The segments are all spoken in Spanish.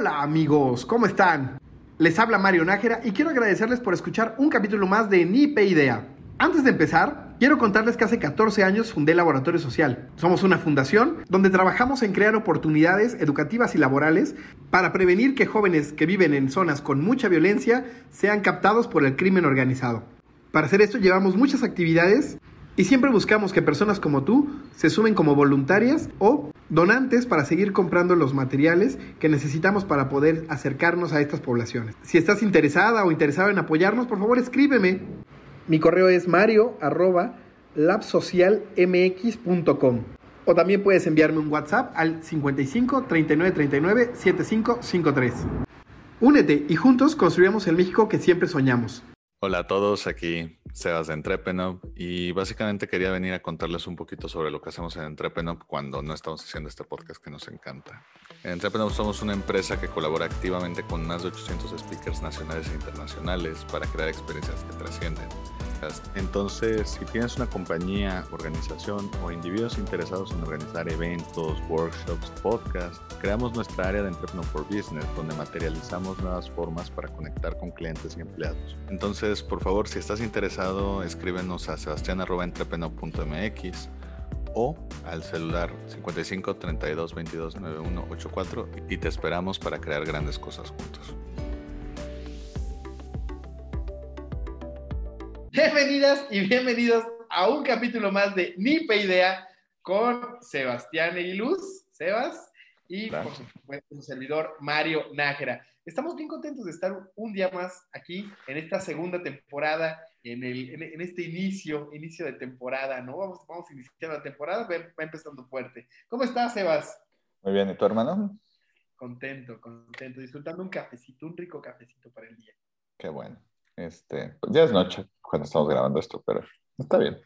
Hola amigos, ¿cómo están? Les habla Mario Nájera y quiero agradecerles por escuchar un capítulo más de Nipe Idea. Antes de empezar, quiero contarles que hace 14 años fundé Laboratorio Social. Somos una fundación donde trabajamos en crear oportunidades educativas y laborales para prevenir que jóvenes que viven en zonas con mucha violencia sean captados por el crimen organizado. Para hacer esto llevamos muchas actividades y siempre buscamos que personas como tú se sumen como voluntarias o donantes para seguir comprando los materiales que necesitamos para poder acercarnos a estas poblaciones. Si estás interesada o interesado en apoyarnos, por favor escríbeme. Mi correo es mario labsocialmx.com o también puedes enviarme un WhatsApp al 55 39 39 7553. Únete y juntos construyamos el México que siempre soñamos. Hola a todos, aquí Sebas de Entrepenop y básicamente quería venir a contarles un poquito sobre lo que hacemos en Entrepenop cuando no estamos haciendo este podcast que nos encanta. En Entrepenop somos una empresa que colabora activamente con más de 800 speakers nacionales e internacionales para crear experiencias que trascienden. Entonces, si tienes una compañía, organización o individuos interesados en organizar eventos, workshops, podcasts, creamos nuestra área de Entrepreneur Business, donde materializamos nuevas formas para conectar con clientes y empleados. Entonces, por favor, si estás interesado, escríbenos a sebastián.entrepreneur.mx o al celular 55 32 22 91 84 y te esperamos para crear grandes cosas juntos. Bienvenidas y bienvenidos a un capítulo más de Nipe Idea con Sebastián Eguiluz, Sebas, y por supuesto su servidor Mario Nájera. Estamos bien contentos de estar un día más aquí en esta segunda temporada, en, el, en, este inicio, inicio de temporada, ¿no? Vamos, vamos a iniciar la temporada, va, va empezando fuerte. ¿Cómo estás, Sebas? Muy bien, ¿y tu hermano? Contento, contento, disfrutando un cafecito, un rico cafecito para el día. Qué bueno. Este, pues ya es noche cuando estamos grabando esto, pero está bien.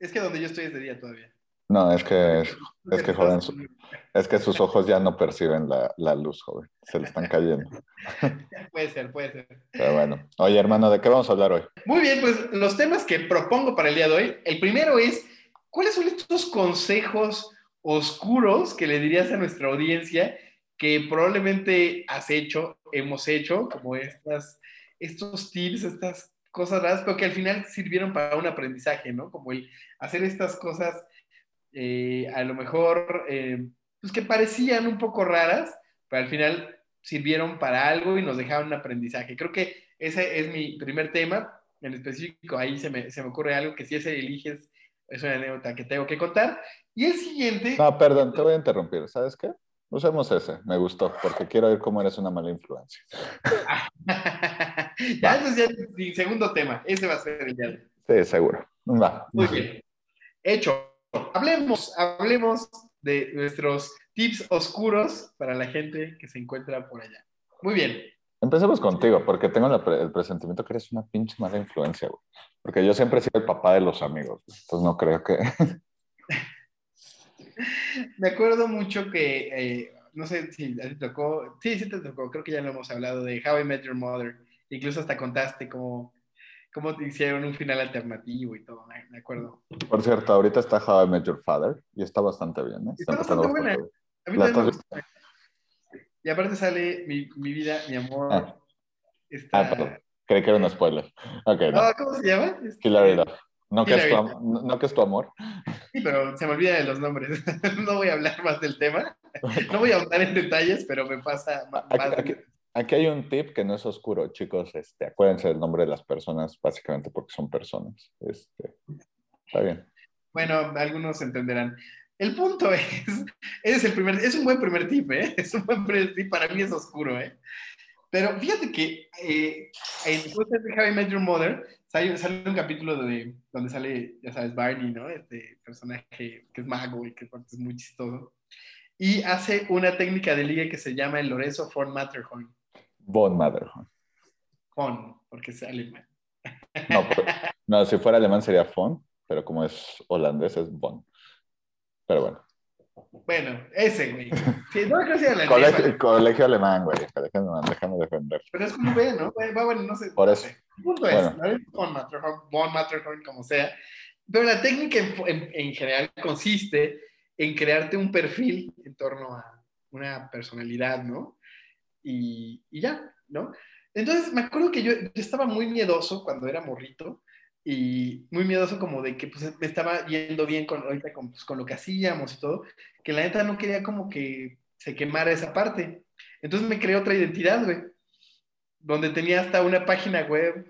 Es que donde yo estoy es de día todavía. No, es que, es, que joven, es que sus ojos ya no perciben la, la luz, joven. Se le están cayendo. puede ser, puede ser. Pero bueno. Oye, hermano, ¿de qué vamos a hablar hoy? Muy bien, pues los temas que propongo para el día de hoy. El primero es, ¿cuáles son estos consejos oscuros que le dirías a nuestra audiencia que probablemente has hecho, hemos hecho, como estas estos tips, estas cosas raras, pero que al final sirvieron para un aprendizaje, ¿no? Como el hacer estas cosas, eh, a lo mejor, eh, pues que parecían un poco raras, pero al final sirvieron para algo y nos dejaron un aprendizaje. Creo que ese es mi primer tema, en específico, ahí se me, se me ocurre algo que si ese eliges, es una anécdota que tengo que contar. Y el siguiente... No, perdón, te voy a interrumpir, ¿sabes qué? Usemos ese, me gustó, porque quiero ver cómo eres una mala influencia. ya, entonces ya, segundo tema, ese va a ser el día. Sí, seguro. Va. Muy bien. Hecho. Hablemos, hablemos de nuestros tips oscuros para la gente que se encuentra por allá. Muy bien. Empecemos contigo, porque tengo el presentimiento que eres una pinche mala influencia, güey. Porque yo siempre he sido el papá de los amigos, entonces no creo que... Me acuerdo mucho que, eh, no sé si te tocó, sí, sí te tocó, creo que ya lo hemos hablado de How I Met Your Mother. Incluso hasta contaste cómo, cómo te hicieron un final alternativo y todo, me, acuerdo. Por cierto, ahorita está How I Met Your Father y está bastante bien. ¿eh? Está, bastante buena. A mí también me gusta. Y aparte sale mi, mi vida, mi amor. Ah, está... ah perdón. Creí que era un spoiler. Okay, no. ¿Cómo se llama? Killer Love. No que, es tu, no que es tu amor. Sí, pero se me olvida de los nombres. no voy a hablar más del tema. No voy a hablar en detalles, pero me pasa más. Aquí, aquí, hay un tip que no es oscuro, chicos. Este, acuérdense del nombre de las personas, básicamente porque son personas. Este, está bien. Bueno, algunos entenderán. El punto es, es, el primer, es un buen primer tip, ¿eh? Es un buen primer tip, para mí es oscuro, ¿eh? Pero fíjate que eh, en cosas de How I Met Your Mother sale, sale, un capítulo de, donde sale, ya sabes, Barney, ¿no? Este personaje que es mago y que es muy chistoso. Y hace una técnica de liga que se llama el Lorenzo von Matterhorn. Von Matterhorn. Von, porque es alemán. No, no, si fuera alemán sería von, pero como es holandés es von. Pero bueno. Bueno, ese, güey. Sí, no creo que sea colegio, colegio alemán, güey. Colegio alemán, déjame defender. Pero es como ve, ¿no? Va, bueno, no sé. Por eso. El punto es, bueno. Von Matterhorn, Von Matterhorn, como sea. Pero la técnica en, en, en, general consiste en crearte un perfil en torno a una personalidad, ¿no? Y, y ya, ¿no? Entonces me acuerdo que yo, yo, estaba muy miedoso cuando era morrito y muy miedoso como de que pues, me estaba yendo bien con, ahorita con, pues, con lo que hacíamos y todo, que la neta no quería como que se quemara esa parte. Entonces me creé otra identidad, güey, donde tenía hasta una página web.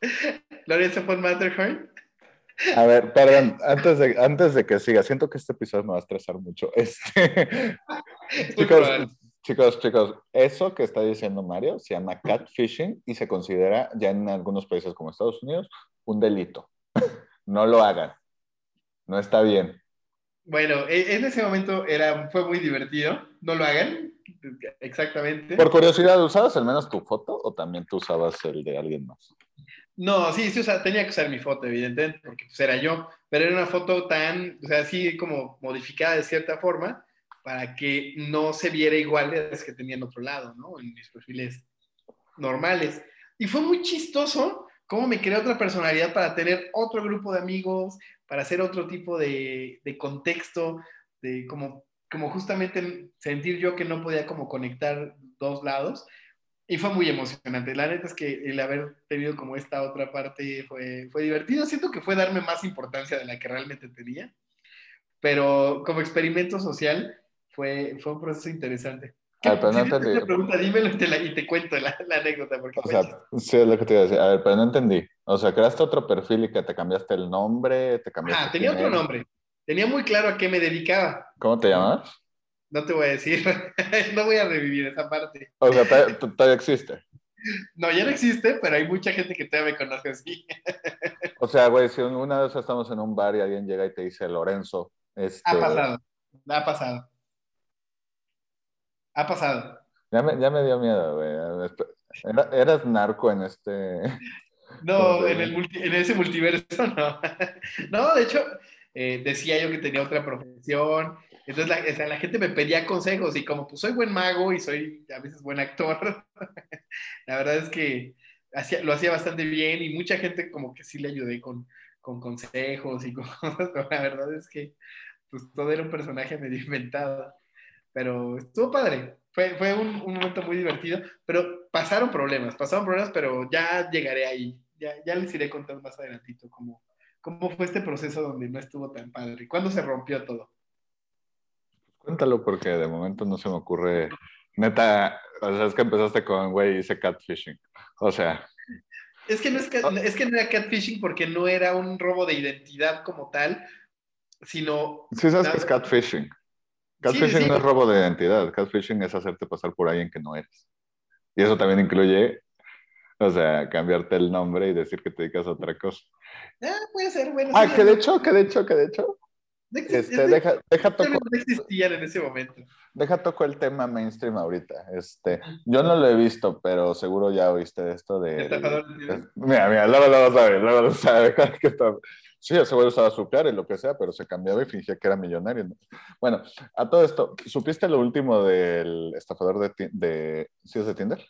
Lorenzo von Matterhorn. A ver, perdón, antes de, antes de que siga, siento que este episodio me va a estresar mucho. Este, chicos, chicos, chicos, eso que está diciendo Mario se llama catfishing y se considera ya en algunos países como Estados Unidos un delito. No lo hagan. No está bien. Bueno, e, en ese momento era, fue muy divertido. No lo hagan. Exactamente. Por curiosidad, ¿usabas al menos tu foto o también tú usabas el de alguien más? No, sí, sí, o sea, tenía que usar mi foto, evidentemente, porque pues era yo, pero era una foto tan, o sea, así como modificada de cierta forma, para que no se viera igual de las que tenía en otro lado, ¿no? En mis perfiles normales. Y fue muy chistoso cómo me creé otra personalidad para tener otro grupo de amigos, para hacer otro tipo de, de contexto, de como, como justamente sentir yo que no podía como conectar dos lados. Y fue muy emocionante. La neta es que el haber tenido como esta otra parte fue, fue divertido. Siento que fue darme más importancia de la que realmente tenía. Pero como experimento social fue, fue un proceso interesante. A ver, pero no entendí. pregunta, dímelo y te, la, y te cuento la, la anécdota. Porque o sea, sí, es lo que te iba a decir. A ver, pero no entendí. O sea, creaste otro perfil y que te cambiaste el nombre, te cambiaste. Ah, tenía otro nombre. Tenía muy claro a qué me dedicaba. ¿Cómo te llamas? No te voy a decir, no voy a revivir esa parte. O sea, todavía existe. No, ya no existe, pero hay mucha gente que todavía me conoce así. O sea, güey, si una vez estamos en un bar y alguien llega y te dice Lorenzo. Este... Ha pasado, ha pasado. Ha pasado. Ya me, ya me dio miedo, güey. ¿Eras narco en este...? No, en, el en ese multiverso no. No, de hecho, eh, decía yo que tenía otra profesión entonces la, gente me pedía consejos y como pues soy buen mago y soy a veces buen actor, la verdad es que hacía, lo hacía bastante bien y mucha gente como que sí le ayudé con, con consejos y cosas, pero la verdad es que pues todo era un personaje medio inventado, pero estuvo padre, fue, fue un, un, momento muy divertido, pero pasaron problemas, pasaron problemas, pero ya llegaré ahí, ya, ya les iré contando más adelantito cómo, cómo fue este proceso donde no estuvo tan padre, cuándo se rompió todo. Cuéntalo porque de momento no se me ocurre. Neta, o sea, es que empezaste con, güey, hice catfishing. O sea. Es que, no es, es que no era catfishing porque no era un robo de identidad como tal, sino. Sí, sabes que es catfishing. Catfishing no es robo de identidad. Catfishing es hacerte pasar por alguien que no eres. Y eso también incluye, o sea, cambiarte el nombre y decir que te dedicas a otra cosa. Ah, puede ser, bueno. Ah, que de hecho, que de hecho, que de hecho, este, deja, deja toco, no existían en ese momento. Deja toco el tema mainstream ahorita. Este, yo no lo he visto, pero seguro ya oíste esto de. El, mira, mira, luego lo sabes, luego lo sabes. Que está, sí, ese güey usaba azúcar y lo que sea, pero se cambiaba y fingía que era millonario. Bueno, a todo esto, ¿supiste lo último del estafador de, de, ¿sí es de Tinder?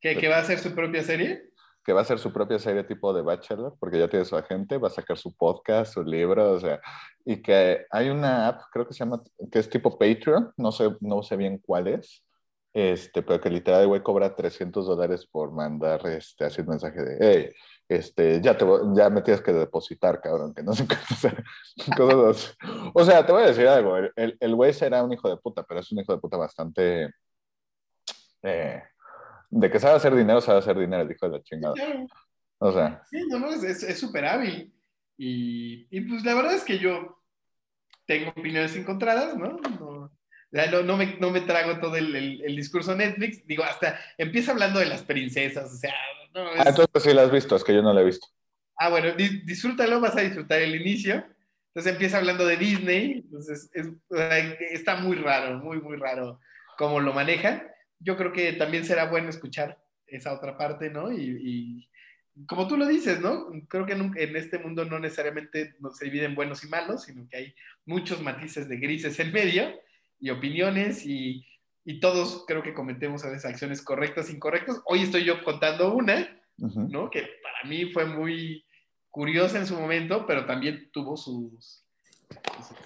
¿Que, ¿Que va a hacer su propia serie? que va a hacer su propia serie tipo de Bachelor, porque ya tiene su agente, va a sacar su podcast, su libro, o sea, y que hay una app, creo que se llama, que es tipo Patreon, no sé, no sé bien cuál es, este, pero que literal, güey, cobra 300 dólares por mandar, este, así un mensaje de, hey, este, ya, te, ya me tienes que depositar, cabrón, que no sé cosas O sea, te voy a decir algo, el, el güey será un hijo de puta, pero es un hijo de puta bastante... Eh, de que sabe hacer dinero, sabe hacer dinero, dijo de la chingada. O sea. Sí, no, no, es súper hábil. Y, y, pues la verdad es que yo tengo opiniones encontradas, ¿no? No, no, no, me, no me, trago todo el, el, discurso Netflix. Digo, hasta empieza hablando de las princesas, o sea. No, es... Ah, entonces sí lo has visto, es que yo no lo he visto. Ah, bueno, disfrútalo, vas a disfrutar el inicio. Entonces empieza hablando de Disney, entonces es, está muy raro, muy, muy raro cómo lo manejan yo creo que también será bueno escuchar esa otra parte, ¿no? Y, como tú lo dices, ¿no? Creo que en, en, este mundo no necesariamente se dividen buenos y malos, sino que hay muchos matices de grises en medio y opiniones y, y todos creo que cometemos a veces acciones correctas, incorrectas. Hoy estoy yo contando una, ¿no? Que para mí fue muy curiosa en su momento, pero también tuvo sus... sus...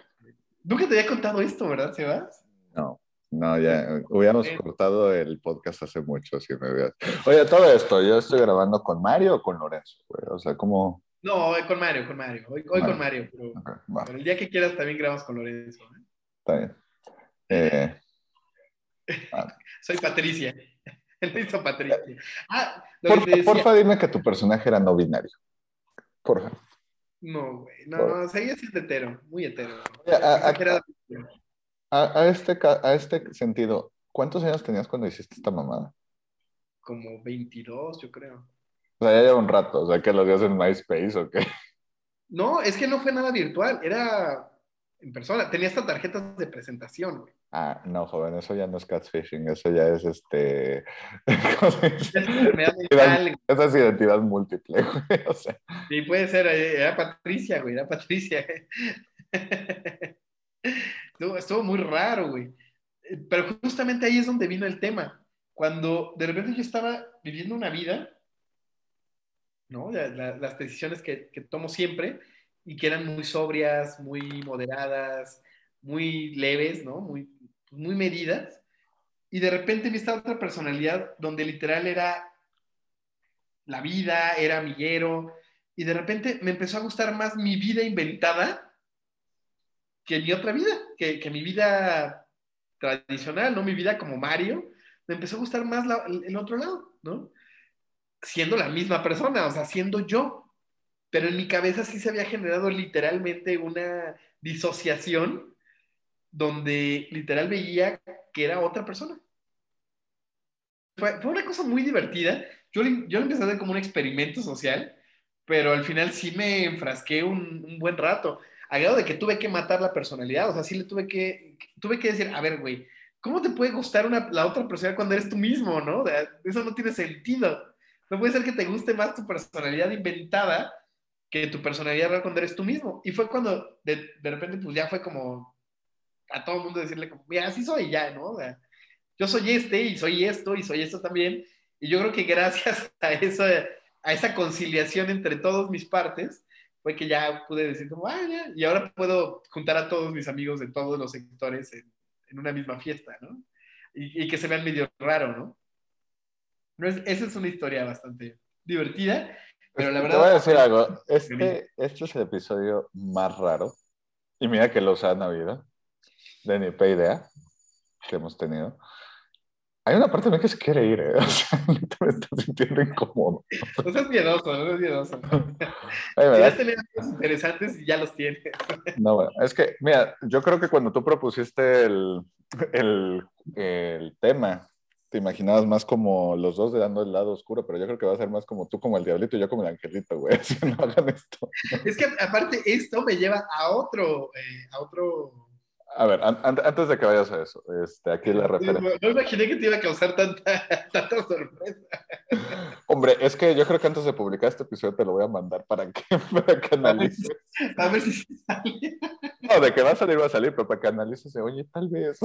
Nunca te había contado esto, ¿verdad, Sebas? No. No, ya hubiéramos cortado el podcast hace mucho, si me hubieras... Oye, todo esto, ¿yo estoy grabando con Mario o con Lorenzo? O sea, ¿cómo...? No, con Mario, con Mario. Hoy, con Mario, pero, el día que quieras también grabamos con Lorenzo. ¿eh? Está bien. Eh, Soy Patricia. Él hizo Patricia. Ah, porfa, dime que tu personaje era no binario. Porfa. No, güey. No, no, seguía siendo hetero. Muy hetero. a, este, a este sentido, ¿cuántos años tenías cuando hiciste esta mamada? Como 22, yo creo. O sea, ya lleva un rato. O sea, que lo dio en MySpace o qué. No, es que no fue nada virtual. Era en persona. Tenía estas tarjetas de presentación, güey. Ah, no, joven, eso ya no es catfishing, eso ya es este. Es mental. Esa es identidad múltiple, güey. O sea. Sí, puede ser, eh, era Patricia, güey, era Patricia. estuvo, estuvo muy raro, güey. Pero justamente ahí es donde vino el tema. Cuando de repente yo estaba viviendo una vida, ¿no? las decisiones que, que tomo siempre y que eran muy sobrias, muy moderadas, muy leves, ¿no? Muy, muy medidas. Y de repente vi esta otra personalidad donde literal era la vida, era amiguero. Y de repente me empezó a gustar más mi vida inventada que mi otra vida, que, que mi vida tradicional, ¿no? Mi vida como Mario. Me empezó a gustar más el otro lado, ¿no? Siendo la misma persona, o sea, siendo yo. Pero en mi cabeza sí se había generado literalmente una disociación donde literal veía que era otra persona. Fue, una cosa muy divertida. Yo, yo lo empecé a hacer como un experimento social, pero al final sí me enfrasqué un, buen rato, a grado de que tuve que matar la personalidad, o sea, sí le tuve que, tuve que decir, a ver, güey, ¿cómo te puede gustar una, la otra persona cuando eres tú mismo, no? Eso no tiene sentido. No puede ser que te guste más tu personalidad inventada que tu personalidad real cuando eres tú mismo. Y fue cuando de, de repente, pues ya fue como, a todo el mundo decirle como, mira, así soy ya, ¿no? yo soy este y soy esto y soy esto también. Y yo creo que gracias a esa, a esa conciliación entre todas mis partes, fue que ya pude decir como, ah, ya, y ahora puedo juntar a todos mis amigos de todos los sectores en, en una misma fiesta, ¿no? Y, y, que se vean medio raro, ¿no? no es, esa es una historia bastante divertida, pero la verdad... Te voy a decir algo, este, este es el episodio más raro, y mira que los han habido, de ni idea que hemos tenido. Hay una parte de mí que se quiere ir, ¿eh? O sea, me está sintiendo incómodo. No seas miedoso, no seas miedoso. Ya tener cosas interesantes y ya los tienes. No, bueno, es que, mira, yo creo que cuando tú propusiste el, el, el tema te imaginabas más como los dos de dando el lado oscuro, pero yo creo que va a ser más como tú como el diablito y yo como el angelito, güey. Si no hagan esto. Es que aparte esto me lleva a otro, eh, a otro a ver, antes de que vayas a eso, este, aquí la referencia. No, imaginé que te iba a causar tanta, tanta sorpresa. Hombre, es que yo creo que antes de publicar este episodio te lo voy a mandar para que, para que analices. A ver si sale. No, de que va a salir, va a salir, pero para que analices, oye, tal vez.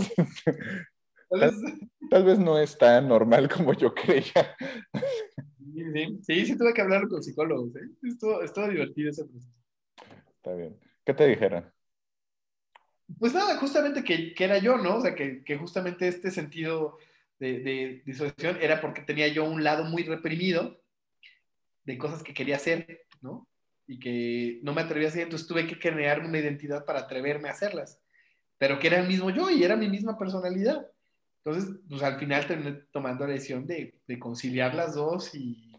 Tal, vez no es tan normal como yo creía. Sí, sí, sí, tuve que hablar con psicólogos. ¿eh? Estuvo, estuvo divertido ese proceso. Está bien. ¿Qué te dijeron? Pues nada, justamente que, era yo, ¿no? O sea, que, que justamente este sentido de, de, disociación era porque tenía yo un lado muy reprimido de cosas que quería hacer, ¿no? Y que no me atrevía a hacer, entonces tuve que crearme una identidad para atreverme a hacerlas, pero que era el mismo yo y era mi misma personalidad. Entonces, pues al final terminé tomando la decisión de, de conciliar las dos y,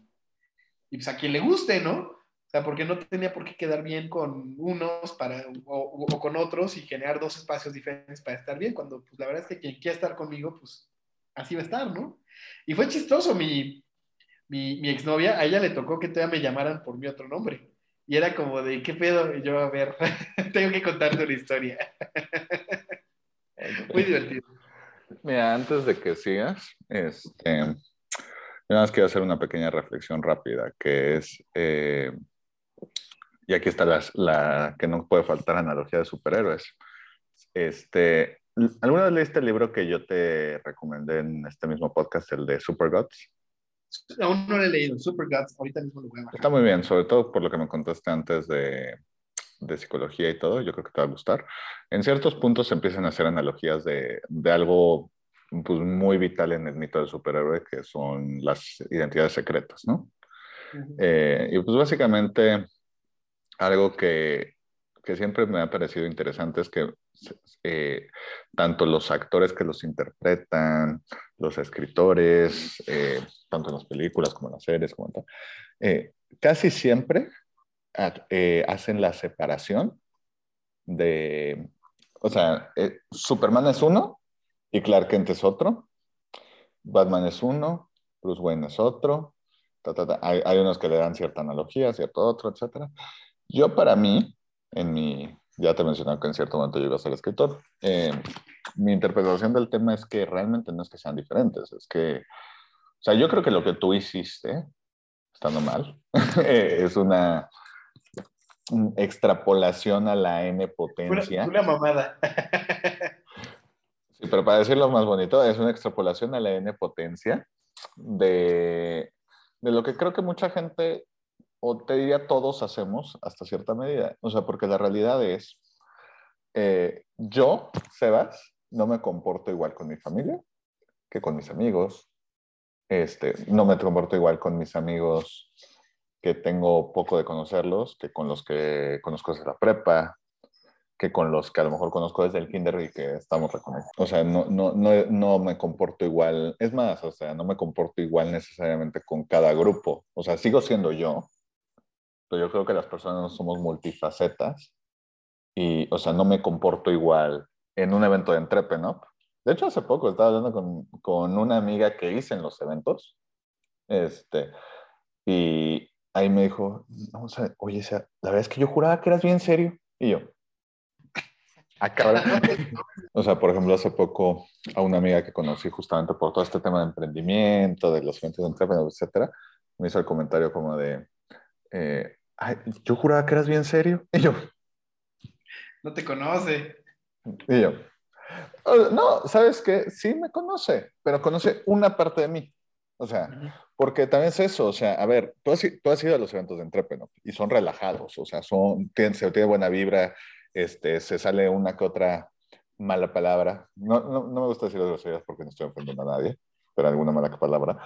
y pues a quien le guste, ¿no? O sea, porque no tenía por qué quedar bien con unos para, o, con otros y generar dos espacios diferentes para estar bien, cuando pues la verdad es que quien quiera estar conmigo, pues así va a estar, ¿no? Y fue chistoso, mi, mi, mi exnovia, a ella le tocó que todavía me llamaran por mi otro nombre. Y era como de, ¿qué pedo? Y yo, a ver, tengo que contarte una historia. Muy divertido. Mira, antes de que sigas, este, yo nada más quiero hacer una pequeña reflexión rápida, que es, eh, y aquí está la, la, que no puede faltar analogía de superhéroes. Este, ¿Alguna vez leíste el libro que yo te recomendé en este mismo podcast, el de Super Gods? Aún no lo he leído, Super Gods, ahorita mismo lo voy a bajar. Está muy bien, sobre todo por lo que me contaste antes de, de psicología y todo, yo creo que te va a gustar. En ciertos puntos se empiezan a hacer analogías de, de algo pues, muy vital en el mito del superhéroe, que son las identidades secretas, ¿no? Eh, y pues básicamente algo que, que, siempre me ha parecido interesante es que eh, tanto los actores que los interpretan, los escritores, eh, tanto en las películas como en las series, como en casi siempre hacen la separación de, o sea, Superman es uno y Clark Kent es otro, Batman es uno, Bruce Wayne es otro, hay, hay, unos que le dan cierta analogía, cierto otro, etc. Yo para mí, en mi, ya te mencioné que en cierto momento yo iba a ser escritor, eh, mi interpretación del tema es que realmente no es que sean diferentes, es que, o sea, yo creo que lo que tú hiciste, estando mal, es una extrapolación a la n potencia. Una, una mamada. sí, pero para decirlo más bonito, es una extrapolación a la n potencia de de lo que creo que mucha gente, o te diría todos hacemos hasta cierta medida. O sea, porque la realidad es, eh, yo, Sebas, no me comporto igual con mi familia que con mis amigos. Este, no me comporto igual con mis amigos que tengo poco de conocerlos, que con los que conozco desde la prepa, que con los que a lo mejor conozco desde el kinder y que estamos reconocidos. O sea, no, no, no, no me comporto igual. Es más, o sea, no me comporto igual necesariamente con cada grupo. O sea, sigo siendo yo, pero yo creo que las personas no somos multifacetas y, o sea, no me comporto igual en un evento de Entrepenop. De hecho, hace poco estaba hablando con, con una amiga que hice en los eventos, este, y ahí me dijo, o sea, oye, la verdad es que yo juraba que eras bien serio. Y yo, o sea, por ejemplo, hace poco a una amiga que conocí justamente por todo este tema de emprendimiento, de los eventos de emprendimiento, etcétera, me hizo el comentario como de, eh, Ay, yo juraba que eras bien serio. Y yo, no te conoce. Y yo, oh, no, ¿sabes qué? Sí me conoce, pero conoce una parte de mí. O sea, porque también es eso, o sea, a ver, tú has, tú has ido a los eventos de Entrepreneur y son relajados, o sea, son, tienen, se tiene buena vibra, este, se sale una que otra mala palabra. No, no, no me gusta decir groserías porque no estoy ofendiendo a nadie, pero alguna mala palabra.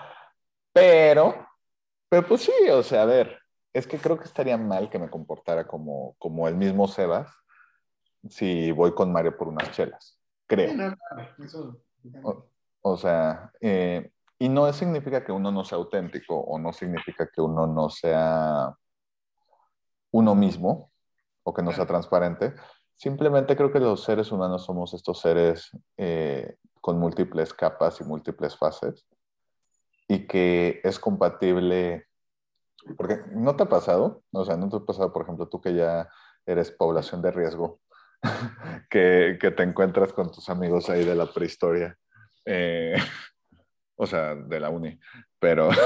Pero, pero pues sí, o sea, a ver, es que creo que estaría mal que me comportara como, como el mismo Sebas si voy con Mario por unas chelas, creo. o, sea, eh, y no significa que uno no sea auténtico o no significa que uno no sea uno mismo, o que no sea transparente. Simplemente creo que los seres humanos somos estos seres eh, con múltiples capas y múltiples fases y que es compatible, porque no te ha pasado, o sea, no te ha pasado, por ejemplo, tú que ya eres población de riesgo, que, que, te encuentras con tus amigos ahí de la prehistoria, eh, o sea, de la uni, pero...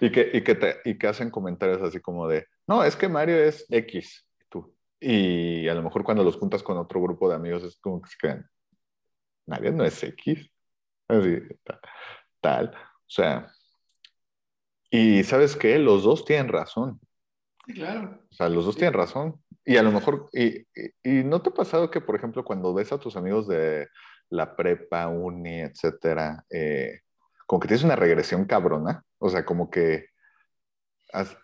y, que, y, que te, y que hacen comentarios así como de, no, es que Mario es X, tú. Y a lo mejor cuando los juntas con otro grupo de amigos es como que se quedan, Mario no es X. Así, tal. O sea, y sabes qué, los dos tienen razón. Sí, claro. O sea, los dos tienen razón. Y a lo mejor, y, y, no te ha pasado que, por ejemplo, cuando ves a tus amigos de la prepa, uni, etcétera, eh, como que tienes una regresión cabrona, o sea, como que,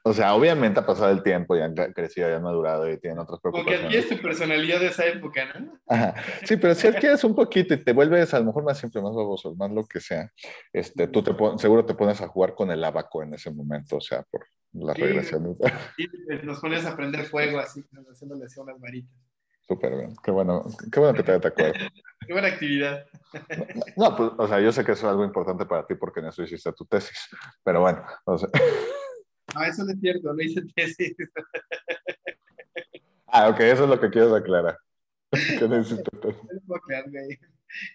o sea, obviamente ha pasado el tiempo, ya han crecido, ya han madurado y tienen otras preocupaciones. Porque adquieres tu personalidad de esa época, ¿no? Ajá. Sí, pero si adquieres un poquito y te vuelves a lo mejor más simple, más baboso, más lo que sea, este, tú te seguro te pones a jugar con el abaco en ese momento, o sea, por la regresión. Sí, nos pones a prender fuego así, haciéndole así unas varitas. Súper bien, qué bueno, qué bueno que te, te acuerdas. qué buena actividad. No, pues, o sea, yo sé que eso es algo importante para ti porque en eso hiciste tu tesis, pero bueno, o sea... No, eso no es cierto, no hice tesis. Ah, ok, eso es lo que quieres aclarar. ¿Qué necesitas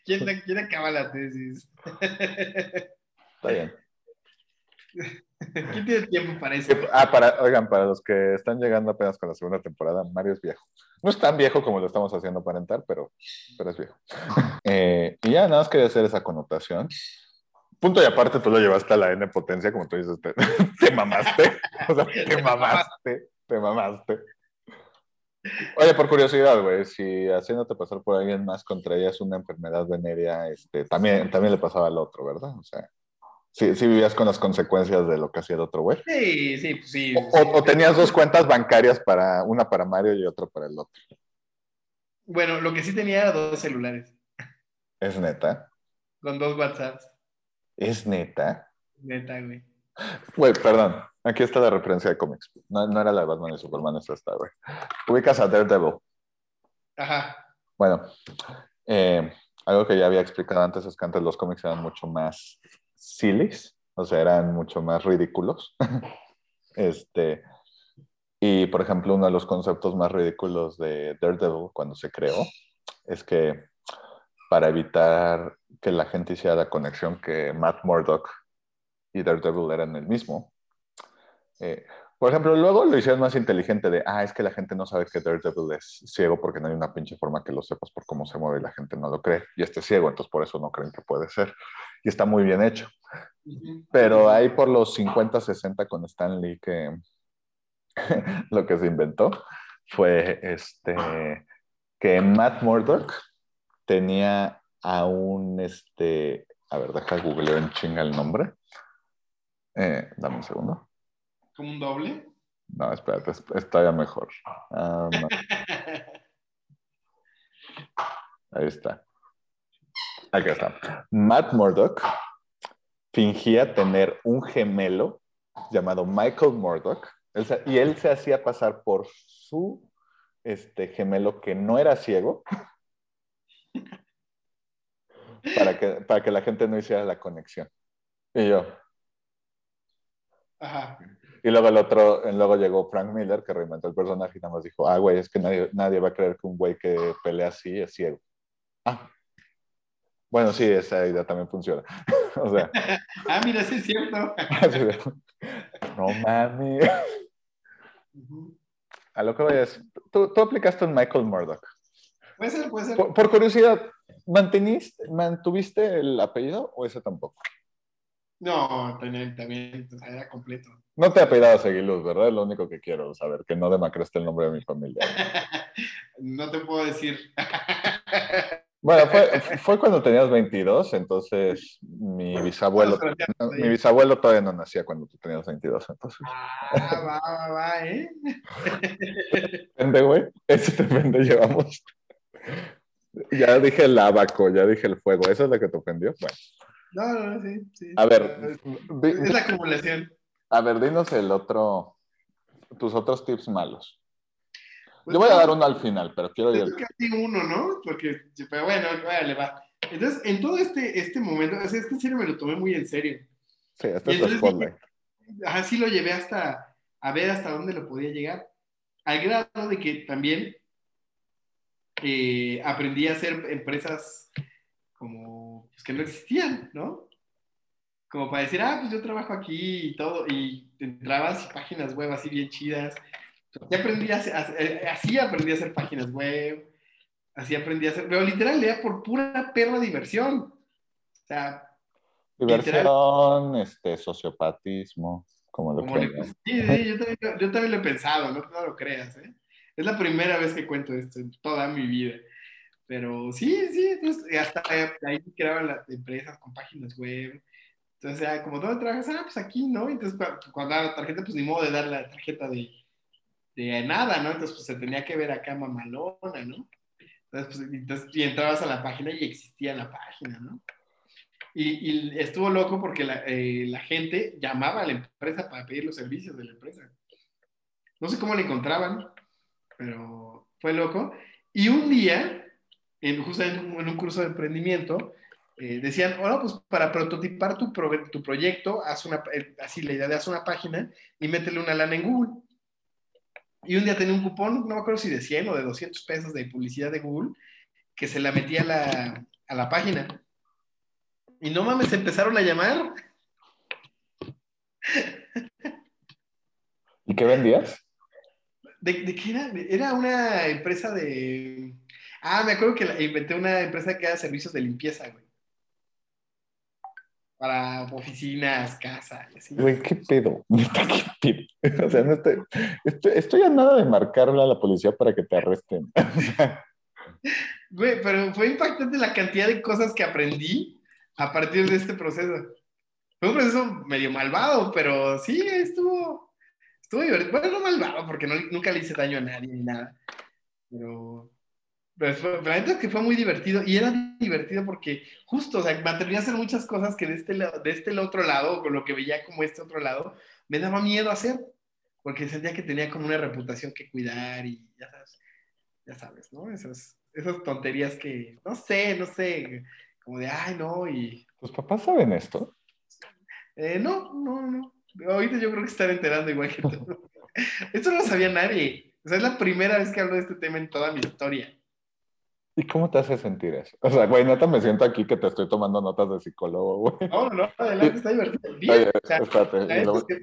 ¿Quién, ¿Quién acaba la tesis? Está bien. ¿Quién tiene tiempo para eso? Ah, para, oigan, para los que están llegando apenas con la segunda temporada, Mario es viejo. No es tan viejo como lo estamos haciendo aparentar, pero, pero es viejo. Eh, y ya nada más quería hacer esa connotación. Punto y aparte, tú lo llevaste a la N potencia, como tú dices, te, mamaste. O sea, te mamaste, te mamaste. Oye, por curiosidad, güey, si haciéndote pasar por alguien más contraías una enfermedad venérea, este, también, también le pasaba al otro, ¿verdad? O sea, sí, sí vivías con las consecuencias de lo que hacía el otro, güey. Sí, sí, pues sí. O, o- o tenías dos cuentas bancarias para una para Mario y otra para el otro. Bueno, lo que sí tenía era dos celulares, Es neta. con dos WhatsApps. Es neta. Neta, güey. Güey, perdón. Aquí está la referencia de cómics. No, no era la de Batman y Superman, esta está, güey. Ubicas a Daredevil. Ajá. Bueno, eh, algo que ya había explicado antes es que antes los cómics eran mucho más sillies, o sea, eran mucho más ridículos. este, y, por ejemplo, uno de los conceptos más ridículos de Daredevil cuando se creó es que para evitar que la gente hiciera la conexión que Matt Murdock y Daredevil eran el mismo, eh, por ejemplo, luego lo hicieron más inteligente de, ah, es que la gente no sabe que Daredevil es ciego porque no hay una pinche forma que lo sepas por cómo se mueve y la gente no lo cree. Y este es ciego, entonces por eso no creen que puede ser. Y está muy bien hecho. Pero ahí por los 50, 60 con Stan Lee que lo que se inventó fue este, que Matt Murdock tenía a un, este, a ver, deja googleo en chinga el nombre. Eh, dame un segundo. ¿Como un doble? No, espérate, es- está ya mejor. Ah, no, ahí está. Aquí está. Matt Murdock fingía tener un gemelo llamado Michael Murdock y él se hacía pasar por su este, gemelo que no era ciego para que, para que la gente no hiciera la conexión. Y yo, Ajá. Y luego el otro, luego llegó Frank Miller, que reinventó el personaje y nada más dijo, ah, güey, es que nadie, nadie va a creer que un güey que pelea así es ciego. Ah. Bueno, sí, esa idea también funciona. o sea, Ah, mira, sí es cierto. no mami. Ujú. A lo que voy es, tú, tú aplicaste en Michael Murdoch. Puede ser, puede ser. Por, por curiosidad, ¿manteniste, ¿mantuviste el apellido o ese tampoco? No, también, también, o sea, era completo. No te apellidabas Aguiluz, ¿verdad? Es lo único que quiero saber, que no demacraste el nombre de mi familia. No te puedo decir. Bueno, fue, fue cuando tenías 22, entonces mi bisabuelo, mi bisabuelo todavía no nacía cuando tú tenías 22, entonces. Ah, va, va, va, ¿eh? Depende, güey. Ese depende llevamos. Ya dije el abaco, ya dije el fuego. ¿Eso es lo que te ofendió? Bueno, No, no, no, sí, sí. a ver, Es la acumulación. a ver, dinos el otro, tus otros tips malos. Pues Yo voy a dar uno al final, pero quiero ir. ti uno, ¿no? Porque, pero bueno, vale, va. Entonces, en todo este, este momento, o sea, es que en serio me lo tomé muy en serio. Sí, este entonces spotlight. Así lo llevé hasta, a ver hasta dónde lo podía llegar. Al grado de que también eh, aprendí a hacer empresas como, pues que no existían, ¿no? Como para decir, ah, pues yo trabajo aquí y todo, y entrabas y páginas web así bien chidas. Ya aprendí a hacer, a- así aprendí a hacer páginas web, así aprendí a hacer, pero literal era por pura perra diversión. O sea, Diversión, este, sociopatismo, como lo Como le- sí, sí, yo, también, yo también lo he pensado, no, no lo creas, ¿eh? Es la primera vez que cuento esto en toda mi vida. Pero sí, sí, entonces hasta ahí creaban las empresas con páginas web. Entonces, era como, ¿dónde trabajas? Ah, pues aquí, ¿no? Entonces, cu- cuando daba la tarjeta, pues ni modo de dar la tarjeta de, de nada, ¿no? Entonces, pues se tenía que ver acá mamalona, ¿no? Entonces, pues, y entrabas a la página y existía la página, ¿no? Y, estuvo loco porque eh, la gente llamaba a la empresa para pedir los servicios de la empresa. No sé cómo le encontraban, pero fue loco. Y un día, en, justamente en un, curso de emprendimiento, eh, decían, bueno, pues para prototipar tu, pro- tu proyecto, haz una, eh, así la idea de haz una página y métele una lana en Google. Y un día tenía un cupón, no me acuerdo si de 100 o de 200 pesos de publicidad de Google, que se la metía a la, a la página. Y no mames, empezaron a llamar. ¿Y qué vendías? ¿De, de qué era? Era una empresa de... Ah, me acuerdo que la- inventé una empresa que hace servicios de limpieza, güey. para oficinas, casa. y así. Güey, ¿qué pedo? ¿qué pedo? O sea, no estoy, estoy, estoy a nada de marcarle a la policía para que te arresten. Güey, pero fue impactante la cantidad de cosas que aprendí a partir de este proceso. Fue un proceso medio malvado, pero sí, estuvo, estuvo divertido. Bueno, no malvado, porque no- nunca le hice daño a nadie ni nada. Pero, pero fue- la neta es que fue muy divertido. Y era divertido porque justo, o sea, me atreví a hacer muchas cosas que de este, de este otro lado, con lo que veía como este otro lado, me daba miedo hacer. Porque sentía que tenía como una reputación que cuidar y ya sabes, ya sabes, ¿no? Esas, esas tonterías que, no sé, no sé, como de, ay, no, y ¿Tus papás saben esto? eh, no, no, no. Ahorita yo creo que están enterando igual que tú. Esto no lo sabía nadie. O sea, es la primera vez que hablo de este tema en toda mi historia. ¿Y cómo te hace sentir eso? O sea, güey, neta me siento aquí que te estoy tomando notas de psicólogo, güey. No, no, no, adelante, está divertido. Oye, o sea, espérate. luego- es que,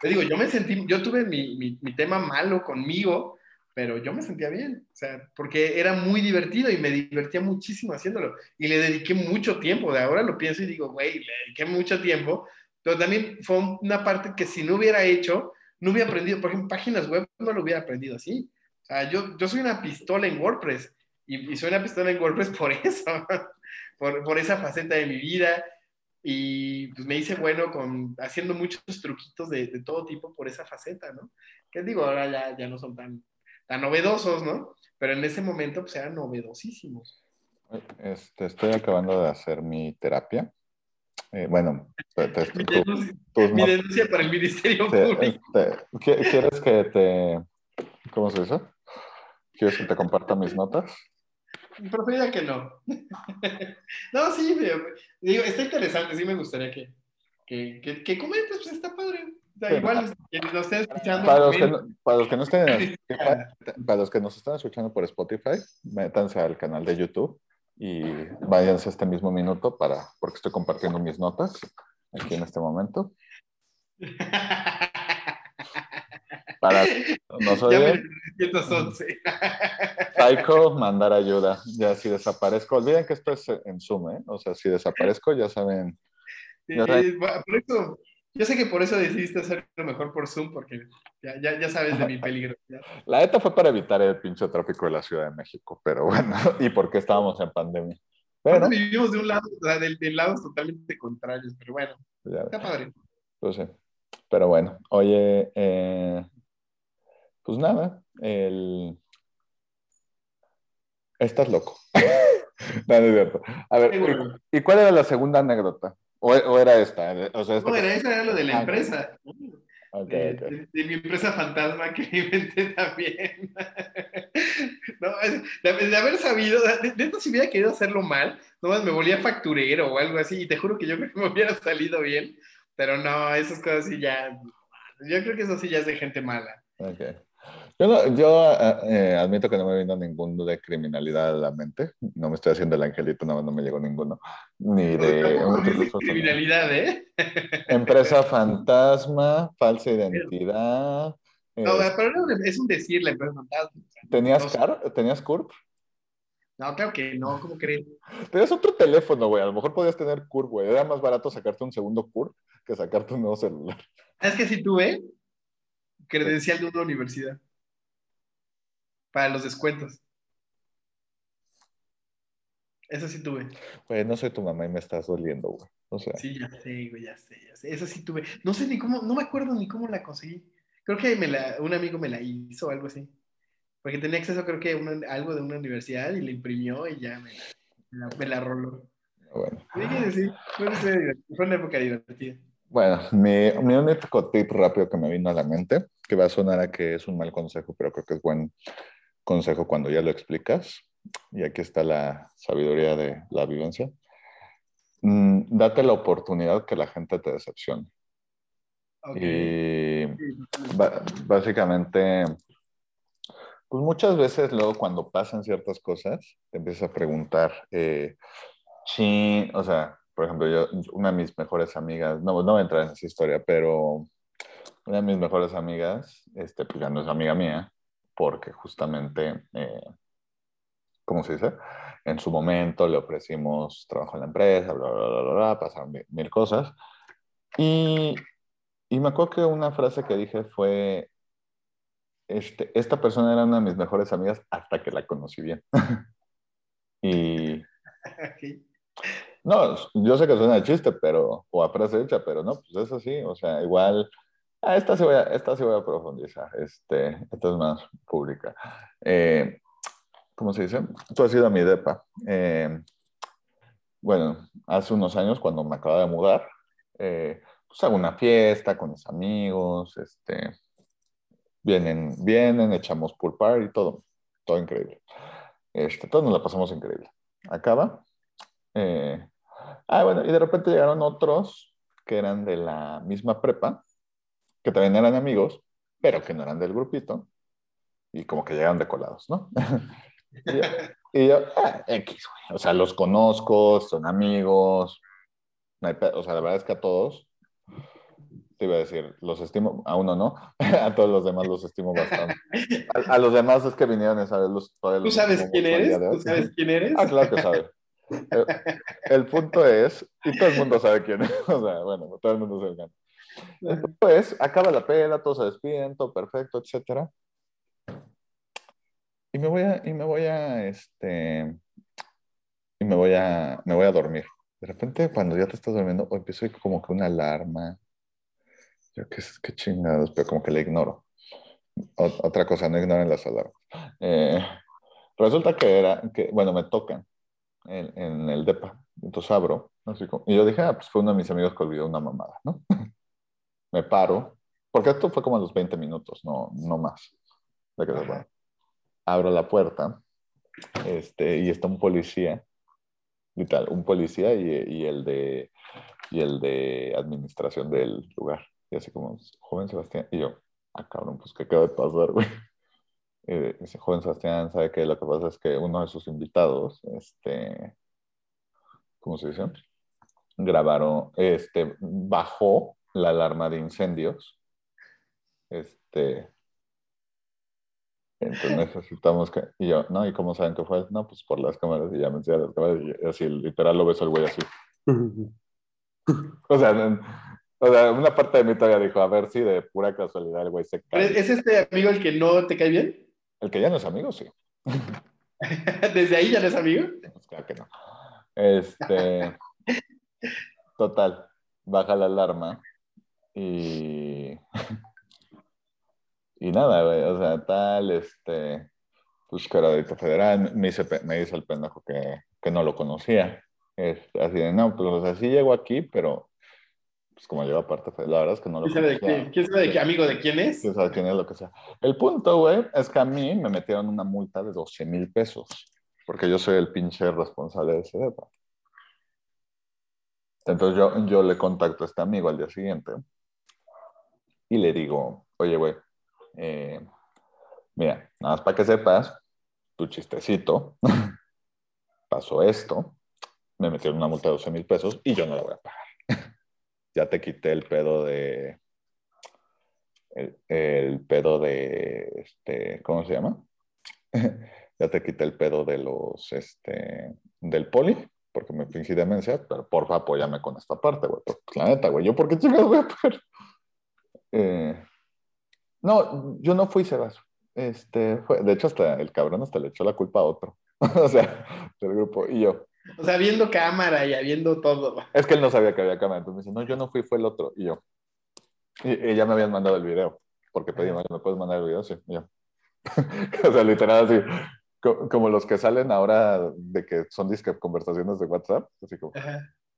te digo, yo me sentí, yo tuve mi, mi, mi tema malo conmigo, pero yo me sentía bien. O sea, porque era muy divertido y me divertía muchísimo haciéndolo. Y le dediqué mucho tiempo. De ahora lo pienso y digo, güey, le dediqué mucho tiempo. Pero también fue una parte que si no hubiera hecho, no hubiera aprendido. Por ejemplo, páginas web no lo hubiera aprendido así. O sea, yo, yo soy una pistola en WordPress. Y, y soy una pistola en WordPress por eso. por, por esa faceta de mi vida y pues me hice bueno con haciendo muchos truquitos de, de, todo tipo por esa faceta, ¿no? Que digo, ahora ya, ya no son tan, tan novedosos, ¿no? Pero en ese momento pues eran novedosísimos. Este, estoy acabando de hacer mi terapia. Eh, bueno, te, te, Mi denuncia, mi para el Ministerio te- Público. este, ¿qui- ¿Quieres que te... ¿Cómo se dice? ¿Quieres que te comparta mis notas? Prefería que no. no, sí, digo, está interesante, sí me gustaría que, que, que, que comentes, pues está padre. Sí. igual, quienes nos estén escuchando, Para los, que no, para los que no estén en Spotify, para los que nos están escuchando por Spotify, métanse al canal de YouTube y váyanse este mismo minuto para, porque estoy compartiendo mis notas aquí en este momento. Para no soy Ya me 311. Psycho, mandar ayuda. Ya si desaparezco, olviden que esto es en Zoom, ¿eh? O sea, si desaparezco, ya saben. Ya Eh, por eso, yo sé que por eso decidiste hacerlo mejor por Zoom, porque ya, ya, ya sabes de mi peligro. ya. La ETA fue para evitar el pinche tráfico de la Ciudad de México, pero bueno, y porque estábamos en pandemia. Pero, Aparte, vivimos de un lado, o sea, de, de lados totalmente contrarios, pero bueno, está padre. pues sí. Pero bueno, oye, eh, pues nada, el... Estás loco. no, no es cierto. A ver, Seguro. ¿y, y cuál era la segunda anécdota? ¿O, o era esta? O sea, esta No, era, eso era lo de la Ah, empresa. Ok, De, ok. de- de mi empresa fantasma que inventé también. no, de, de haber sabido, de, de esto si hubiera querido hacerlo mal, nomás me volía facturero o algo así, y te juro que yo creo que me hubiera salido bien, pero no, esas cosas sí ya, yo creo que eso sí ya es de gente mala. Ok. Yo, no- yo eh, admito que no me vino ninguno de criminalidad a la mente. No me estoy haciendo el angelito, no, no me llegó ninguno. Ni de criminalidad, ¿eh? empresa fantasma, falsa identidad. eh, No, pero no, es un decir la empresa fantasma. ¿Tenías. CAR? ¿Tenías CURP? No, claro que no, ¿cómo crees? Tenías otro teléfono, güey. A lo mejor podías tener CURP, güey. Era más barato sacarte un segundo CURP que sacarte un nuevo celular. Es que sí tuve credencial de una universidad para los descuentos. Eso sí tuve. Güey, no soy tu mamá y me estás doliendo, güey. O sea, Sí, ya sé, güey, ya sé, ya sé. Eso sí tuve. No sé ni cómo, no me acuerdo ni cómo la conseguí. Creo que me la, un amigo me la hizo o algo así. Porque tenía acceso, creo que una- algo de una universidad y la imprimió y ya me, me la, me la roló. bueno. Sí, fue una, época divertida. Bueno, mi, mi único tip rápido que me vino a la mente, que va a sonar a que es un mal consejo, pero creo que es buen consejo cuando ya lo explicas, y aquí está la sabiduría de la vivencia, Mm, date la oportunidad que la gente te decepcione. Y básicamente, pues muchas veces luego cuando pasan ciertas cosas, te empiezas a preguntar, eh, sí, o sea, por ejemplo, yo, una de mis mejores amigas, no, no voy a entrar en esa historia, pero una de mis mejores amigas, este, pues ya no es amiga mía, porque justamente, eh, ¿cómo se dice? En su momento le ofrecimos trabajo en la empresa, bla, bla, bla, bla, bla pasaron mil, mil cosas. Y, y me acuerdo que una frase que dije fue, este, esta persona era una de mis mejores amigas hasta que la conocí bien. y... No, yo sé que suena de chiste, pero, o a frase hecha, pero no, pues es así, o sea, igual, ah, esta, sí voy a, esta sí voy a profundizar, este, esta es más pública. Eh, ¿Cómo se dice? Tú has ido a mi depa. Eh, bueno, hace unos años cuando me acababa de mudar, eh, pues hago una fiesta con mis amigos, este, vienen, vienen, echamos pool party, todo, todo increíble. Este, todos nos la pasamos increíble. Acaba. Ah, bueno, y de repente llegaron otros que eran de la misma prepa, que también eran amigos, pero que no eran del grupito, y como que llegaron decolados, ¿no? y yo, y yo ah, X, güey. O sea, los conozco, son amigos, o sea, la verdad es que a todos te iba a decir, los estimo, a uno no, a todos los demás los estimo bastante. A, los demás es que vinieron esa vez los, ¿Tú sabes quién eres? ¿Tú sabes quién eres? Ah, claro que sabe. El, punto es, y todo el mundo sabe quién es, o sea, bueno, todo el mundo sabe quién es. El punto es, acaba la pela, todos se despiden, todo perfecto, etcétera. Y me voy a, y me voy a, este, y me voy a, me voy a dormir. De repente, cuando ya te estás durmiendo, empiezo como que una alarma, yo qué, qué chingados, pero como que le ignoro. otra cosa, no ignoren las alarmas. Eh, resulta que era, que, bueno, me tocan en, en, el DEPA. Entonces abro, así como, y yo dije, ah, pues fue uno de mis amigos que olvidó una mamada, ¿no? me paro, porque esto fue como a los 20 minutos, no, no más. De que, bueno, abro la puerta este, y está un policía, literal, un policía y, y, el de, y el de administración del lugar. Y así como, joven Sebastián. Y yo, ah, cabrón, pues, ¿qué acaba de pasar, güey? Y dice, joven Sebastián, ¿sabe qué? Lo que pasa es que uno de sus invitados, este, ¿cómo se dice? Grabaron, este, bajó la alarma de incendios. Este, entonces necesitamos que, y yo, no, ¿y cómo saben que fue? No, pues por las cámaras, y ya me decía las cámaras, y así, literal, lo ves al güey así. o sea, o sea, una parte de mí todavía dijo, a ver si de pura casualidad el güey se cae. ¿Es este amigo el que no te cae bien? El que ya no es amigo, sí. ¿Desde ahí ya no es amigo? Pues claro que no. Este. Total. Baja la alarma y. y nada, güey. O sea, tal, este. Pues caradito federal. Me, hice, me hizo el pendejo que, que no lo conocía. Este, así de, no, pues o sea, sí llego aquí, pero pues como lleva aparte, la verdad es que no lo ¿Quién sabe, de ¿Quién sabe de qué amigo de quién es? ¿Quién sabe quién es lo que sea? El punto, güey, es que a mí me metieron una multa de 12 mil pesos, porque yo soy el pinche responsable de ese depa. Entonces yo, yo le contacto a este amigo al día siguiente y le digo, oye, güey, eh, mira, nada más para que sepas, tu chistecito, pasó esto, me metieron una multa de 12 mil pesos y yo no la voy a pagar ya te quité el pedo de. El, pedo de. Este, ¿Cómo se llama? ya te quité el pedo de los. Este, del poli, porque me fingí demencia, pero porfa, apóyame con esta parte, güey. La neta, güey, ¿yo por qué chingados voy a pagar? Eh, no, yo no fui Sebas. Este, fue, de hecho, hasta el cabrón hasta le echó la culpa a otro. o sea, del grupo. Y yo, o sea, viendo cámara y habiendo todo. Es que él no sabía que había cámara, entonces me dice, no, yo no fui, fue el otro. Y yo. Y, ya me habían mandado el video, porque pedí, ¿me puedes mandar el video? Sí, yo. o sea, literal así, como los que salen ahora de que son disque conversaciones de WhatsApp, así como,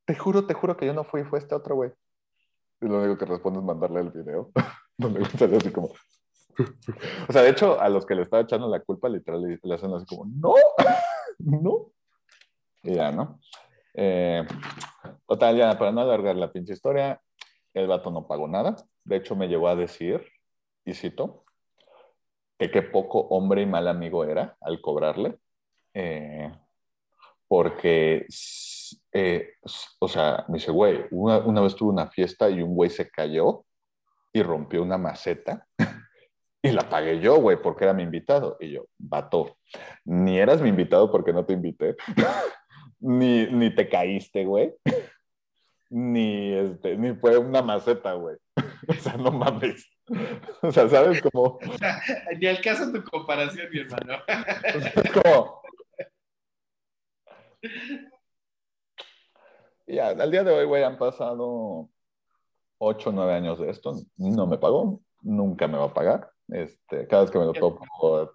te juro, te juro que yo no fui, fue este otro güey. Y lo único que responde es mandarle el video, donde sale así como... o sea, de hecho, a los que le estaba echando la culpa, literal, le hacen así como, no, no. Y ya, ¿no? Eh, total, ya, para no alargar la pinche historia, el vato no pagó nada. De hecho, me llegó a decir, y cito, que qué poco hombre y mal amigo era al cobrarle. Eh, porque, eh, o sea, me dice, güey, una, vez tuve una fiesta y un güey se cayó y rompió una maceta Y la pagué yo, güey, porque era mi invitado. Y yo, vato, ni eras mi invitado porque no te invité, ni, ni te caíste, güey, ni, este, ni fue una maceta, güey. O sea, no mames. O sea, ¿sabes cómo? ni al caso tu comparación, mi hermano. Es como... Ya, al día de hoy, güey, han pasado ocho o nueve años de esto. No me pagó, nunca me va a pagar. Este, cada vez que me lo topo,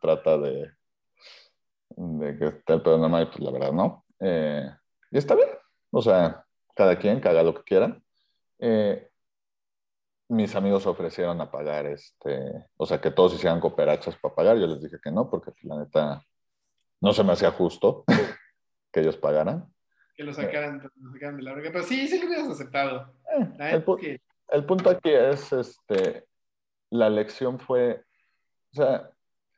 trata de, de que esté el pedo normal, pues la verdad no. Eh, y está bien. O sea, cada quien haga lo que quiera. Eh, mis amigos ofrecieron a pagar, este, o sea, que todos hicieran cooperachas para pagar. Yo les dije que no, porque la neta no se me hacía justo que ellos pagaran. Que lo sacaran, de la verga. Pero sí, sí lo hubieras aceptado. Eh, el, el, punto aquí es, este, la lección fue, o sea,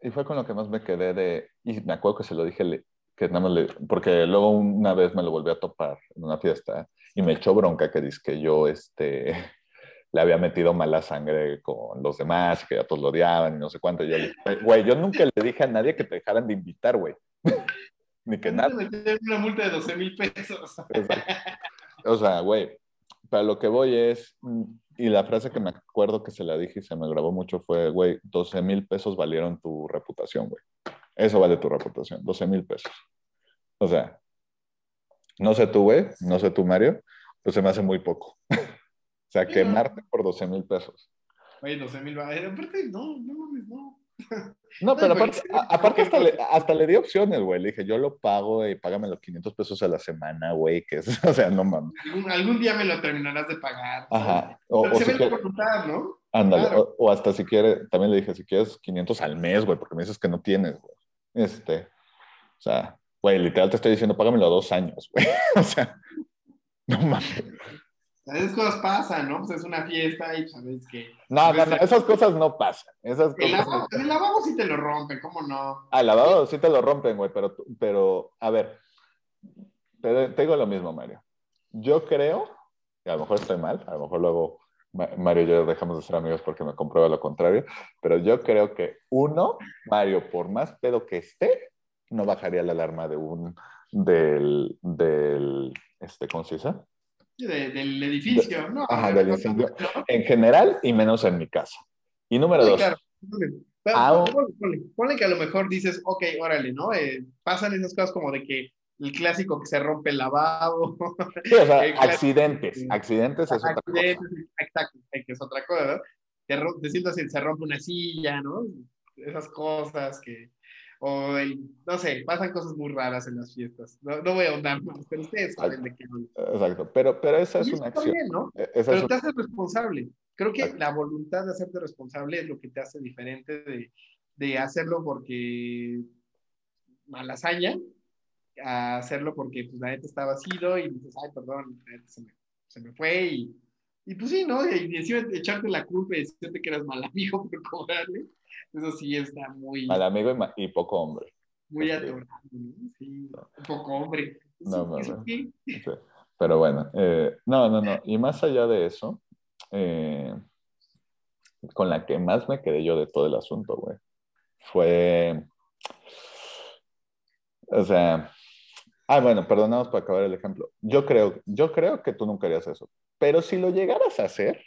y fue con lo que más me quedé de, y me acuerdo que se lo dije, que nada más le, porque luego una vez me lo volví a topar en una fiesta y me echó bronca que dice que yo, este, le había metido mala sangre con los demás, que ya todos lo odiaban y no sé cuánto. Y yo le dije, güey, yo nunca le dije a nadie que te dejaran de invitar, güey. Ni que nada. una multa de 12 mil pesos. o sea, güey, para lo que voy es, mm, y la frase que me acuerdo que se la dije y se me grabó mucho fue, güey, 12 mil pesos valieron tu reputación, güey. Eso vale tu reputación, 12 mil pesos. O sea, no sé tú, güey, no sé tú, Mario, pues se me hace muy poco. O sea, quemarte por 12 mil pesos. Oye, 12 mil, aparte, no, no no. No, pero aparte, aparte hasta, le, hasta le di opciones, güey. Le dije, yo lo pago y págame los 500 pesos a la semana, güey, que es, o sea, no mames. Algún, día me lo terminarás de pagar. Ajá. O, se ve si ¿no? Ándale, o, hasta si quiere, también le dije, si quieres 500 al mes, güey, porque me dices que no tienes, güey. Este, o sea, güey, literal te estoy diciendo, págamelo a dos años, güey. o sea, no mames. Esas cosas pasan, ¿no? Pues es una fiesta y sabes que... No, no, no, esas cosas no pasan. Esas el, lavabo, el, lavabo, sí te lo rompen, ¿cómo no? Ah, el lavabo sí te lo rompen, güey, pero, pero a ver, te, te, digo lo mismo, Mario. Yo creo, que a lo mejor estoy mal, a lo mejor luego Mario y yo dejamos de ser amigos porque me comprueba lo contrario, pero yo creo que uno, Mario, por más pedo que esté, no bajaría la alarma de un, del, del, este, ¿cómo se dice? Del edificio, ¿no? Ajá, del edificio. En general y menos en mi casa. Y número dos. ponle, que a lo mejor dices, ok, órale, ¿no? Eh, pasan esas cosas como de que el clásico que se rompe el lavabo. Sí, o sea, accidentes. accidentes es otra cosa. Exacto, que es otra cosa, ¿no? Te, sientas se rompe una silla, ¿no? Esas cosas que o el, no sé, pasan cosas muy raras en las fiestas. No, no voy a ahondar más, pero ustedes saben de qué Exacto, pero, pero esa es una acción. ¿no? E, pero te hace responsable. Creo que la voluntad de hacerte responsable es lo que te hace diferente de, de hacerlo porque malasaña, a hacerlo porque pues, la neta está vacío y dices, ay, perdón, se me, se me fue y, y pues sí, ¿no? Y encima echarte la culpa y decirte que eras mal amigo por cobrarle. Eso sí está muy. Mal amigo y, poco hombre. Muy adorable, Sí, poco hombre. No, no, no. Pero bueno, eh, no, no, no. Y más allá de eso, eh, con la que más me quedé yo de todo el asunto, güey, fue. O sea. Ah, bueno, perdonamos por acabar el ejemplo. Yo creo, yo creo que tú nunca harías eso. Pero si lo llegaras a hacer,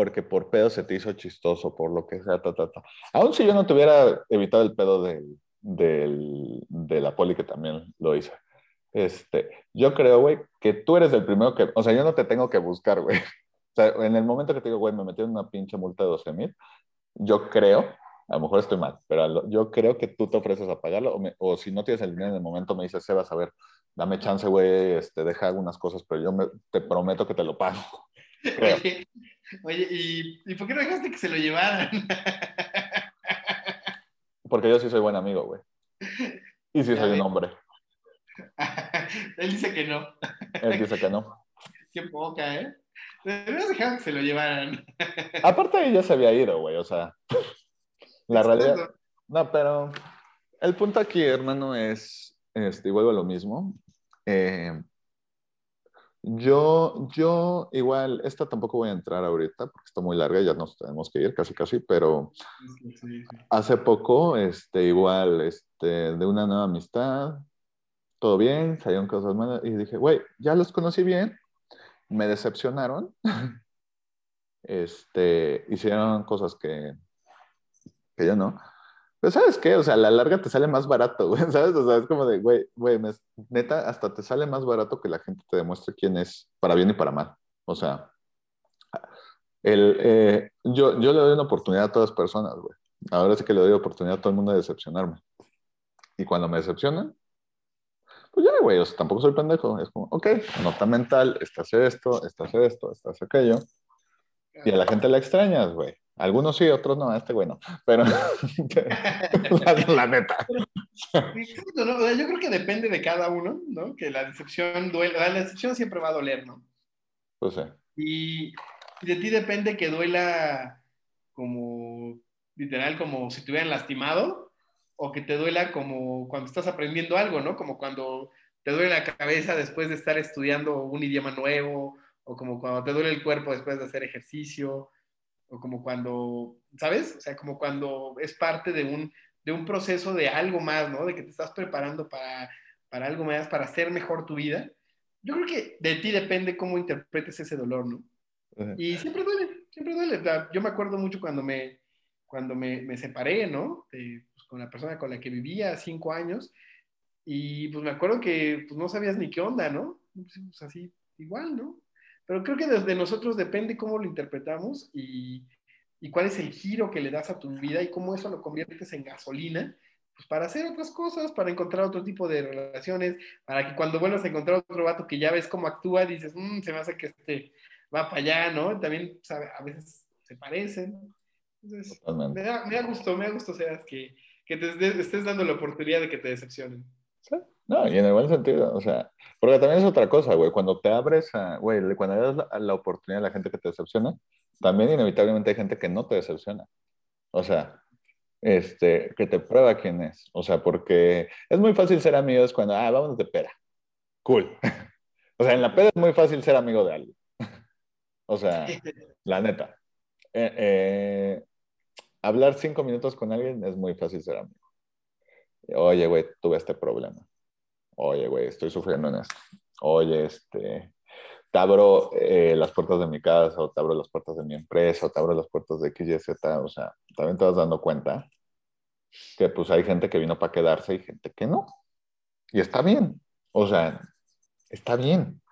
porque por pedo se te hizo chistoso, por lo que sea, ta, ta, ta. Aún si yo no te hubiera evitado el pedo del, del, de la poli, que también lo hice. Este, yo creo, güey, que tú eres el primero que, o sea, yo no te tengo que buscar, güey. O sea, en el momento que te digo, güey, me metí en una pinche multa de 12 mil, yo creo, a lo mejor estoy mal, pero yo creo que tú te ofreces a pagarlo, o, o, si no tienes el dinero en el momento, me dices, Sebas, a ver, dame chance, güey, este, deja algunas cosas, pero yo me, te prometo que te lo pago. Oye, ¿y, por qué no dejaste que se lo llevaran? Porque yo sí soy buen amigo, güey. Y sí soy un hombre. Él dice que no. Él dice que no. Qué poca, ¿eh? Deberías dejar que se lo llevaran. Aparte, ya se había ido, güey, o sea. La realidad. No, pero el punto aquí, hermano, es. Este, y vuelvo a lo mismo. Eh, Yo, yo igual, esta tampoco voy a entrar ahorita porque está muy larga, ya nos tenemos que ir casi casi, pero hace poco, este, igual, este, de una nueva amistad, todo bien, salieron cosas malas y dije, güey, ya los conocí bien, me decepcionaron, este, hicieron cosas que, que yo no. Pero ¿sabes qué? O sea, a la larga te sale más barato, güey, ¿sabes? O sea, es como de, güey, güey, neta, hasta te sale más barato que la gente te demuestre quién es, para bien y para mal. O sea, el, eh, yo, yo le doy una oportunidad a todas las personas, güey. Ahora sí que le doy oportunidad a todo el mundo de decepcionarme. Y cuando me decepcionan, pues ya, güey, o sea, tampoco soy pendejo. Es como, ok, nota mental, estás esto, estás esto, estás aquello. Y a la gente la extrañas, güey. Algunos sí, otros no, este güey no. Pero la, neta. yo creo que depende de cada uno, ¿no? Que la decepción duele, la decepción siempre va a doler, ¿no? Pues sí. Y, de ti depende que duela como, literal, como si te hubieran lastimado, o que te duela como cuando estás aprendiendo algo, ¿no? Como cuando te duele la cabeza después de estar estudiando un idioma nuevo, o como cuando te duele el cuerpo después de hacer ejercicio, o como cuando, ¿sabes? O sea, como cuando es parte de un, de un proceso de algo más, ¿no? De que te estás preparando para, para algo más, para hacer mejor tu vida. Yo creo que de ti depende cómo interpretes ese dolor, ¿no? Y siempre duele, siempre duele. Yo me acuerdo mucho cuando me, cuando me, me separé, ¿no? pues, con la persona con la que vivía cinco años. Y pues me acuerdo que pues, no sabías ni qué onda, ¿no? Pues así, igual, ¿no? Pero creo que desde nosotros depende cómo lo interpretamos y, y, cuál es el giro que le das a tu vida y cómo eso lo conviertes en gasolina pues para hacer otras cosas, para encontrar otro tipo de relaciones, para que cuando vuelvas a encontrar otro vato que ya ves cómo actúa, dices, mmm, se me hace que este va para allá, ¿no? También sabe, a veces se parecen. Entonces, me da, me da, gusto, me da gusto, Seas, que, que te estés dando la oportunidad de que te decepcionen. ¿Sí? No, y en el buen sentido, o sea, porque también es otra cosa, güey, cuando te abres a, güey, cuando le das la, oportunidad a la gente que te decepciona, también inevitablemente hay gente que no te decepciona. O sea, este, que te prueba quién es. O sea, porque es muy fácil ser amigos cuando, ah, vamos de pera. Cool. o sea, en la pera es muy fácil ser amigo de alguien. o sea, la neta. Eh, eh, hablar cinco minutos con alguien es muy fácil ser amigo. Oye, güey, tuve este problema oye, güey, estoy sufriendo en esto. Oye, este, te abro eh, las puertas de mi casa, o te abro las puertas de mi empresa, o te abro las puertas de X, Y, Z. O sea, también te vas dando cuenta que pues hay gente que vino para quedarse y gente que no. Y está bien. O sea, está bien.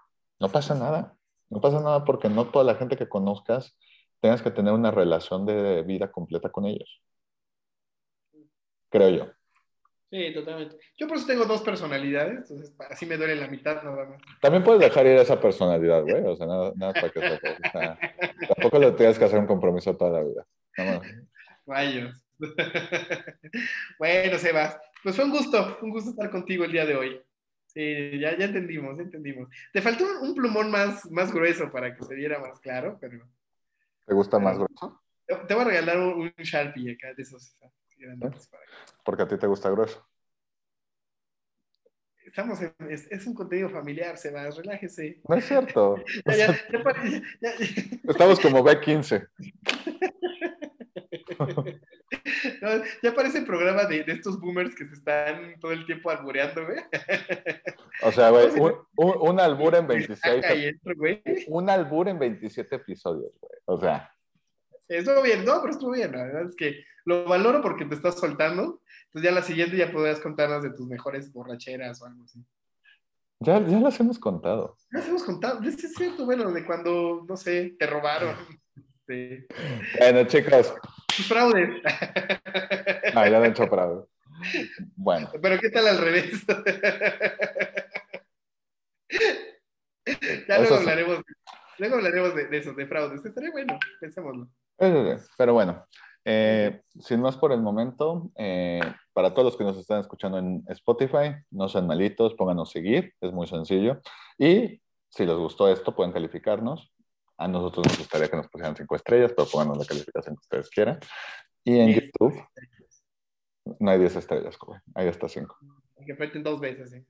No pasa nada. No pasa nada porque no toda la gente que conozcas tengas que tener una relación de vida completa con ellos. Creo yo. Sí, totalmente. Yo por eso tengo dos personalidades, entonces así me duele la mitad nada más. También puedes dejar ir esa personalidad, güey. O sea, nada, nada para que se Tampoco le tengas que hacer un compromiso toda la vida. Rayos. bueno, Sebas, pues fue un gusto, un gusto estar contigo el día de hoy. Sí, ya, ya entendimos, ya entendimos. Te faltó un plumón más, más grueso para que se viera más claro, pero. ¿Te gusta más grueso? Te, voy a regalar un, Sharpie acá de esos. Porque a ti te gusta grueso. Estamos es, un contenido familiar, Sebas, relájese. No es cierto. Estamos como B15. ya parece programa de, estos boomers que se están todo el tiempo albureando, güey. O sea, güey, un, albur en 26. Un albur en 27 episodios, güey. O sea. Estuvo bien, no, pero estuvo bien. La verdad es que lo valoro porque te estás soltando. Entonces ya la siguiente ya podrás contarnos de tus mejores borracheras o algo así. Ya, ya las hemos contado. Ya las hemos contado. Es cierto, bueno, de cuando, no sé, te robaron. Este... Bueno, chicos. Fraude. Ah, ya han hecho fraude. Bueno. Pero ¿qué tal al revés? ya luego hablaremos, luego hablaremos de, eso, de fraudes. Estaría bueno, pensémoslo. Pero bueno, eh, sin más por el momento, eh, para todos los que nos están escuchando en Spotify, no sean malitos, pónganos seguir, es muy sencillo. Y si les gustó esto, pueden calificarnos. A nosotros nos gustaría que nos pusieran cinco estrellas, pero pónganos la calificación que ustedes quieran. Y en YouTube, no hay 10 estrellas, ahí está cinco. Que aprieten dos veces, sí.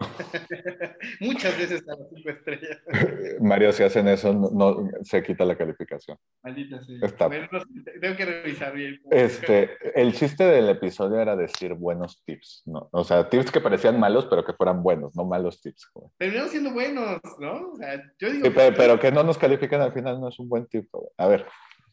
Muchas veces a las cinco estrellas. Mario, si hacen eso, no, se quita la calificación. Maldita sí. Está. tengo que revisar bien. Este, el chiste del episodio era decir buenos tips, ¿no? O sea, tips que parecían malos, pero que fueran buenos, no malos tips. Terminaron siendo buenos, ¿no? O sea, yo digo. Sí, pero, que no nos califiquen al final no es un buen tip. A ver,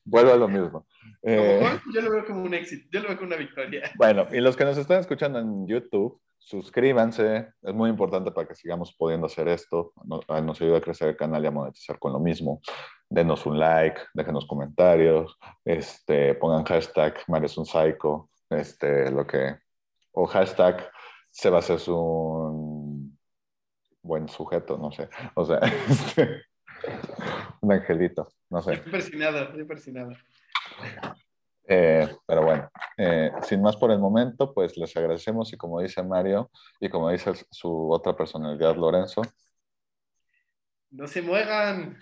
vuelvo a lo mismo. Eh, yo lo veo como un éxito, yo lo veo como una victoria. Bueno, y los que nos están escuchando en YouTube, suscríbanse, es muy importante para que sigamos pudiendo hacer esto, nos, nos, ayuda a crecer el canal y a monetizar con lo mismo. Denos un like, déjenos comentarios, este, pongan hashtag Mario un psycho, este, lo que, o hashtag Sebas es un buen sujeto, no sé, o sea, este, un angelito, no sé. Estoy persinado, estoy persinado. Eh, pero bueno, eh, sin más por el momento, pues les agradecemos y como dice Mario y como dice su otra personalidad, Lorenzo. No se muevan.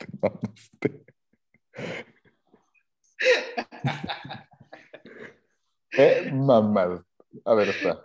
eh, mamá. A ver, está.